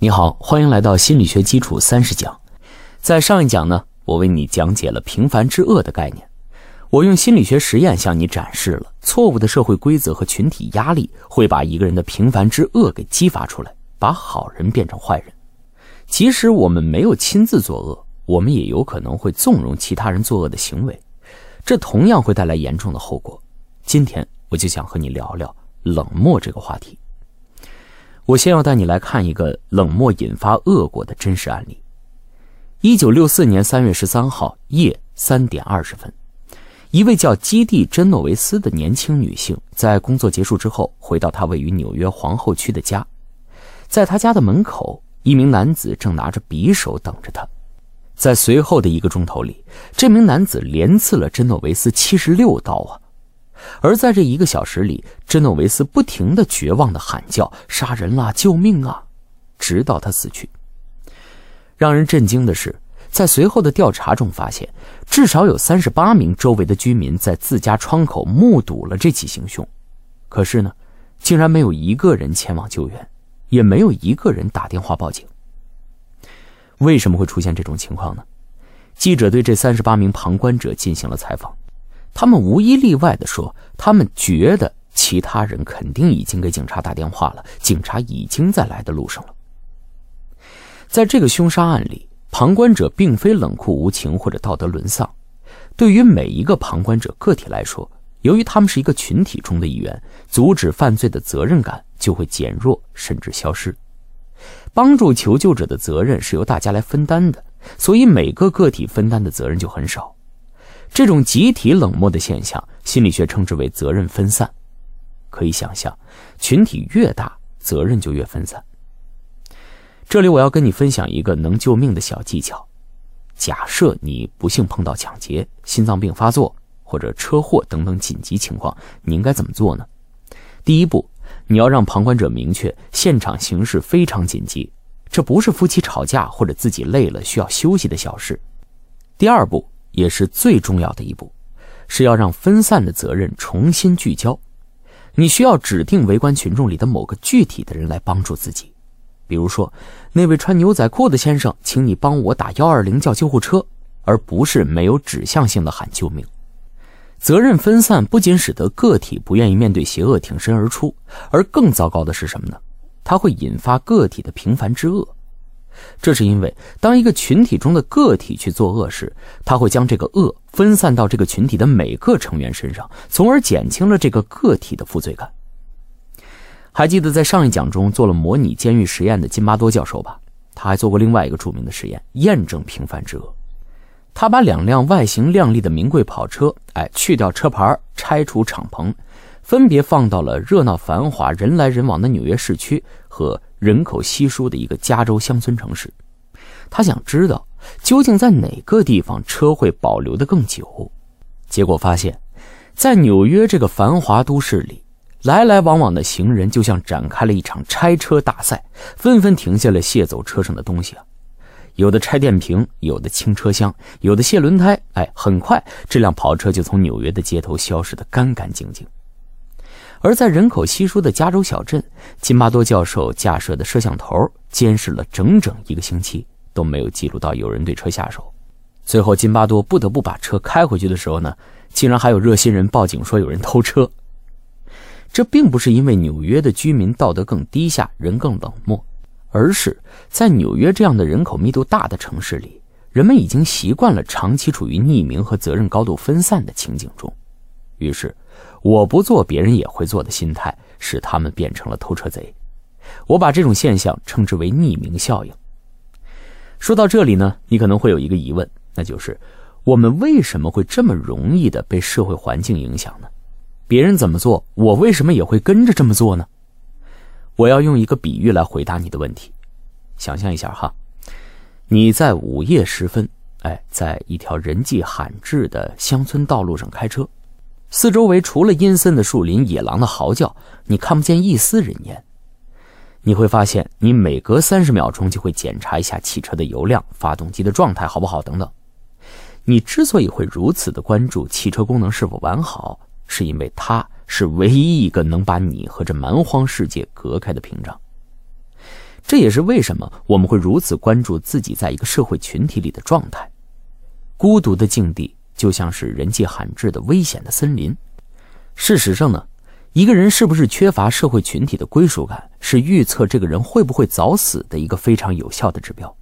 你好，欢迎来到心理学基础三十讲。在上一讲呢，我为你讲解了平凡之恶的概念。我用心理学实验向你展示了错误的社会规则和群体压力会把一个人的平凡之恶给激发出来，把好人变成坏人。即使我们没有亲自作恶，我们也有可能会纵容其他人作恶的行为，这同样会带来严重的后果。今天我就想和你聊聊冷漠这个话题。我先要带你来看一个冷漠引发恶果的真实案例。一九六四年三月十三号夜三点二十分，一位叫基蒂·珍诺维斯的年轻女性在工作结束之后，回到她位于纽约皇后区的家。在她家的门口，一名男子正拿着匕首等着她。在随后的一个钟头里，这名男子连刺了珍诺维斯七十六刀啊！而在这一个小时里，珍诺维斯不停的绝望的喊叫：“杀人啦！救命啊！”直到他死去。让人震惊的是，在随后的调查中发现，至少有三十八名周围的居民在自家窗口目睹了这起行凶，可是呢，竟然没有一个人前往救援，也没有一个人打电话报警。为什么会出现这种情况呢？记者对这三十八名旁观者进行了采访。他们无一例外的说，他们觉得其他人肯定已经给警察打电话了，警察已经在来的路上了。在这个凶杀案里，旁观者并非冷酷无情或者道德沦丧。对于每一个旁观者个体来说，由于他们是一个群体中的一员，阻止犯罪的责任感就会减弱甚至消失。帮助求救者的责任是由大家来分担的，所以每个个体分担的责任就很少。这种集体冷漠的现象，心理学称之为责任分散。可以想象，群体越大，责任就越分散。这里我要跟你分享一个能救命的小技巧。假设你不幸碰到抢劫、心脏病发作或者车祸等等紧急情况，你应该怎么做呢？第一步，你要让旁观者明确现场形势非常紧急，这不是夫妻吵架或者自己累了需要休息的小事。第二步。也是最重要的一步，是要让分散的责任重新聚焦。你需要指定围观群众里的某个具体的人来帮助自己，比如说，那位穿牛仔裤的先生，请你帮我打幺二零叫救护车，而不是没有指向性的喊救命。责任分散不仅使得个体不愿意面对邪恶挺身而出，而更糟糕的是什么呢？它会引发个体的平凡之恶。这是因为，当一个群体中的个体去做恶时，他会将这个恶分散到这个群体的每个成员身上，从而减轻了这个个体的负罪感。还记得在上一讲中做了模拟监狱实验的金巴多教授吧？他还做过另外一个著名的实验，验证平凡之恶。他把两辆外形靓丽的名贵跑车，哎，去掉车牌，拆除敞篷，分别放到了热闹繁华、人来人往的纽约市区和。人口稀疏的一个加州乡村城市，他想知道究竟在哪个地方车会保留的更久。结果发现，在纽约这个繁华都市里，来来往往的行人就像展开了一场拆车大赛，纷纷停下来卸走车上的东西啊！有的拆电瓶，有的清车厢，有的卸轮胎。哎，很快这辆跑车就从纽约的街头消失得干干净净。而在人口稀疏的加州小镇，金巴多教授架设的摄像头监视了整整一个星期，都没有记录到有人对车下手。最后，金巴多不得不把车开回去的时候呢，竟然还有热心人报警说有人偷车。这并不是因为纽约的居民道德更低下、人更冷漠，而是在纽约这样的人口密度大的城市里，人们已经习惯了长期处于匿名和责任高度分散的情景中，于是。我不做，别人也会做的心态，使他们变成了偷车贼。我把这种现象称之为匿名效应。说到这里呢，你可能会有一个疑问，那就是我们为什么会这么容易的被社会环境影响呢？别人怎么做，我为什么也会跟着这么做呢？我要用一个比喻来回答你的问题。想象一下哈，你在午夜时分，哎，在一条人迹罕至的乡村道路上开车。四周围除了阴森的树林、野狼的嚎叫，你看不见一丝人烟。你会发现，你每隔三十秒钟就会检查一下汽车的油量、发动机的状态好不好等等。你之所以会如此的关注汽车功能是否完好，是因为它是唯一一个能把你和这蛮荒世界隔开的屏障。这也是为什么我们会如此关注自己在一个社会群体里的状态。孤独的境地就像是人迹罕至的危险的森林。事实上呢，一个人是不是缺乏社会群体的归属感，是预测这个人会不会早死的一个非常有效的指标。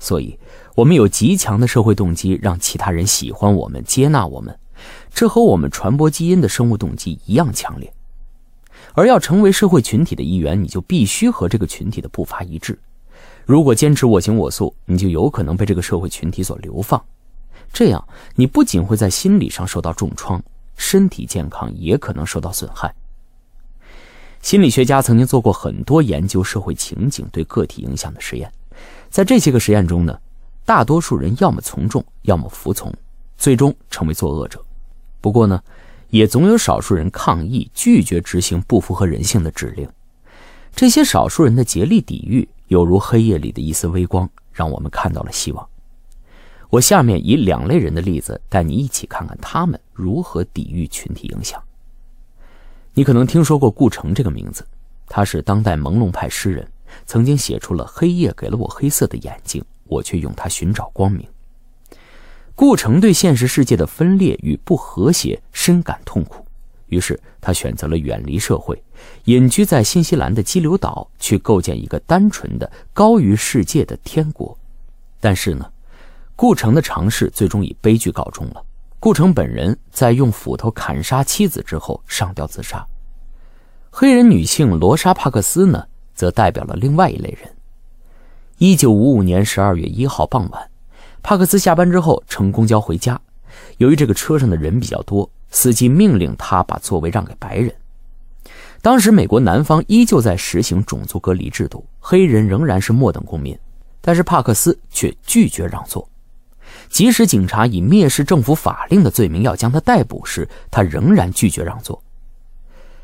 所以，我们有极强的社会动机，让其他人喜欢我们、接纳我们，这和我们传播基因的生物动机一样强烈。而要成为社会群体的一员，你就必须和这个群体的步伐一致。如果坚持我行我素，你就有可能被这个社会群体所流放。这样，你不仅会在心理上受到重创，身体健康也可能受到损害。心理学家曾经做过很多研究社会情景对个体影响的实验，在这些个实验中呢，大多数人要么从众，要么服从，最终成为作恶者。不过呢。也总有少数人抗议，拒绝执行不符合人性的指令。这些少数人的竭力抵御，犹如黑夜里的一丝微光，让我们看到了希望。我下面以两类人的例子，带你一起看看他们如何抵御群体影响。你可能听说过顾城这个名字，他是当代朦胧派诗人，曾经写出了《黑夜给了我黑色的眼睛，我却用它寻找光明》。顾城对现实世界的分裂与不和谐深感痛苦，于是他选择了远离社会，隐居在新西兰的激流岛，去构建一个单纯的、高于世界的天国。但是呢，顾城的尝试最终以悲剧告终了。顾城本人在用斧头砍杀妻子之后上吊自杀。黑人女性罗莎·帕克斯呢，则代表了另外一类人。一九五五年十二月一号傍晚。帕克斯下班之后乘公交回家，由于这个车上的人比较多，司机命令他把座位让给白人。当时美国南方依旧在实行种族隔离制度，黑人仍然是末等公民，但是帕克斯却拒绝让座。即使警察以蔑视政府法令的罪名要将他逮捕时，他仍然拒绝让座。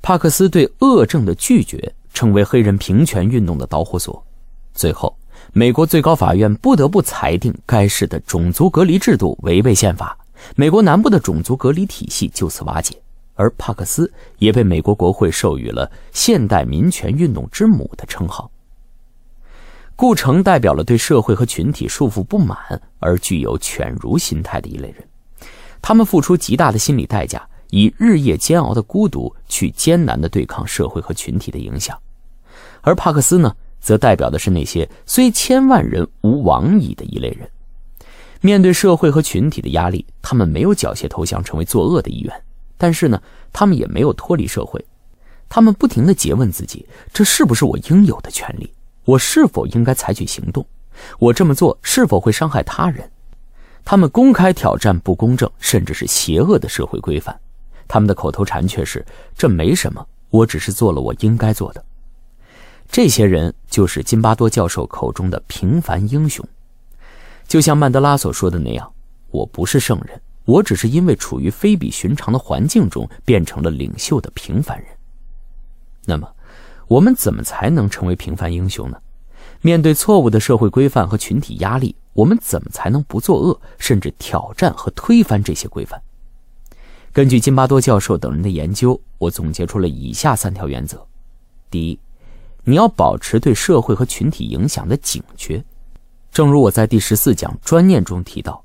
帕克斯对恶政的拒绝成为黑人平权运动的导火索，最后。美国最高法院不得不裁定该市的种族隔离制度违背宪法，美国南部的种族隔离体系就此瓦解，而帕克斯也被美国国会授予了“现代民权运动之母”的称号。顾城代表了对社会和群体束缚不满而具有犬儒心态的一类人，他们付出极大的心理代价，以日夜煎熬的孤独去艰难地对抗社会和群体的影响，而帕克斯呢？则代表的是那些虽千万人无往矣的一类人，面对社会和群体的压力，他们没有缴械投降成为作恶的一员，但是呢，他们也没有脱离社会，他们不停地诘问自己：这是不是我应有的权利？我是否应该采取行动？我这么做是否会伤害他人？他们公开挑战不公正甚至是邪恶的社会规范，他们的口头禅却是：这没什么，我只是做了我应该做的。这些人就是金巴多教授口中的平凡英雄，就像曼德拉所说的那样：“我不是圣人，我只是因为处于非比寻常的环境中，变成了领袖的平凡人。”那么，我们怎么才能成为平凡英雄呢？面对错误的社会规范和群体压力，我们怎么才能不作恶，甚至挑战和推翻这些规范？根据津巴多教授等人的研究，我总结出了以下三条原则：第一，你要保持对社会和群体影响的警觉，正如我在第十四讲专念中提到，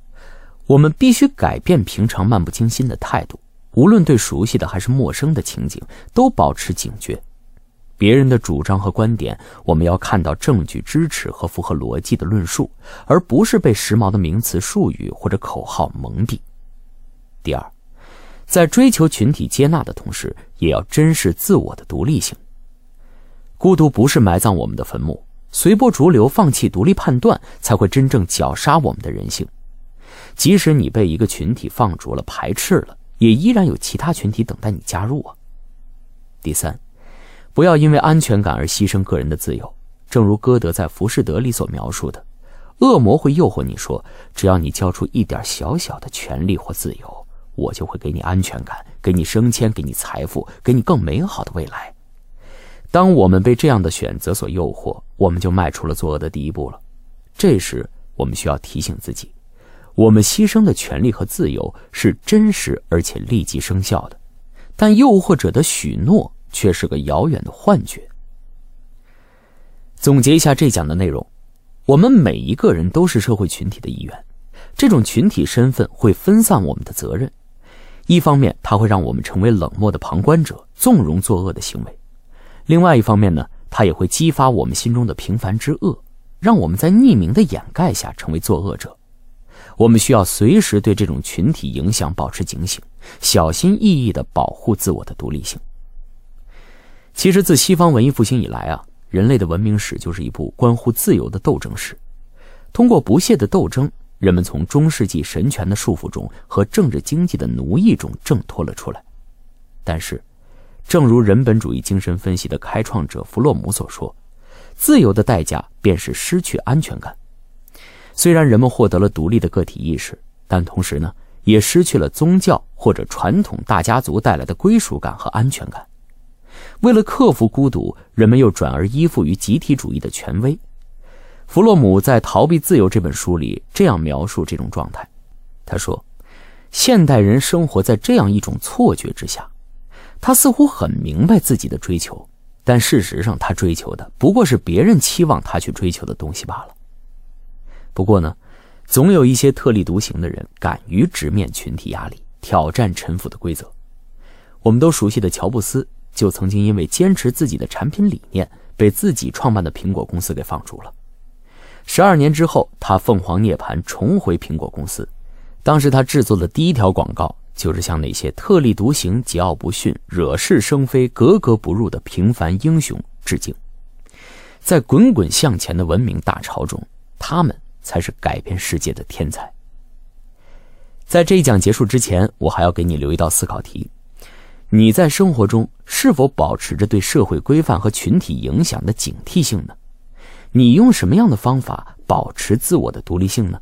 我们必须改变平常漫不经心的态度，无论对熟悉的还是陌生的情景，都保持警觉。别人的主张和观点，我们要看到证据支持和符合逻辑的论述，而不是被时髦的名词、术语或者口号蒙蔽。第二，在追求群体接纳的同时，也要珍视自我的独立性。孤独不是埋葬我们的坟墓，随波逐流、放弃独立判断，才会真正绞杀我们的人性。即使你被一个群体放逐了、排斥了，也依然有其他群体等待你加入啊。第三，不要因为安全感而牺牲个人的自由。正如歌德在《浮士德》里所描述的，恶魔会诱惑你说：“只要你交出一点小小的权利或自由，我就会给你安全感，给你升迁，给你财富，给你更美好的未来。”当我们被这样的选择所诱惑，我们就迈出了作恶的第一步了。这时，我们需要提醒自己，我们牺牲的权利和自由是真实而且立即生效的，但诱惑者的许诺却是个遥远的幻觉。总结一下这讲的内容，我们每一个人都是社会群体的一员，这种群体身份会分散我们的责任。一方面，它会让我们成为冷漠的旁观者，纵容作恶的行为；另外一方面呢，它也会激发我们心中的平凡之恶，让我们在匿名的掩盖下成为作恶者。我们需要随时对这种群体影响保持警醒，小心翼翼地保护自我的独立性。其实，自西方文艺复兴以来啊，人类的文明史就是一部关乎自由的斗争史。通过不懈的斗争，人们从中世纪神权的束缚中和政治经济的奴役中挣脱了出来。但是，正如人本主义精神分析的开创者弗洛姆所说：“自由的代价便是失去安全感。”虽然人们获得了独立的个体意识，但同时呢，也失去了宗教或者传统大家族带来的归属感和安全感。为了克服孤独，人们又转而依附于集体主义的权威。弗洛姆在《逃避自由》这本书里这样描述这种状态：他说，现代人生活在这样一种错觉之下，他似乎很明白自己的追求，但事实上他追求的不过是别人期望他去追求的东西罢了。不过呢，总有一些特立独行的人敢于直面群体压力，挑战陈腐的规则。我们都熟悉的乔布斯。就曾经因为坚持自己的产品理念，被自己创办的苹果公司给放逐了。十二年之后，他凤凰涅槃，重回苹果公司。当时他制作的第一条广告，就是向那些特立独行、桀骜不驯、惹是生非、格格不入的平凡英雄致敬。在滚滚向前的文明大潮中，他们才是改变世界的天才。在这一讲结束之前，我还要给你留一道思考题。你在生活中是否保持着对社会规范和群体影响的警惕性呢？你用什么样的方法保持自我的独立性呢？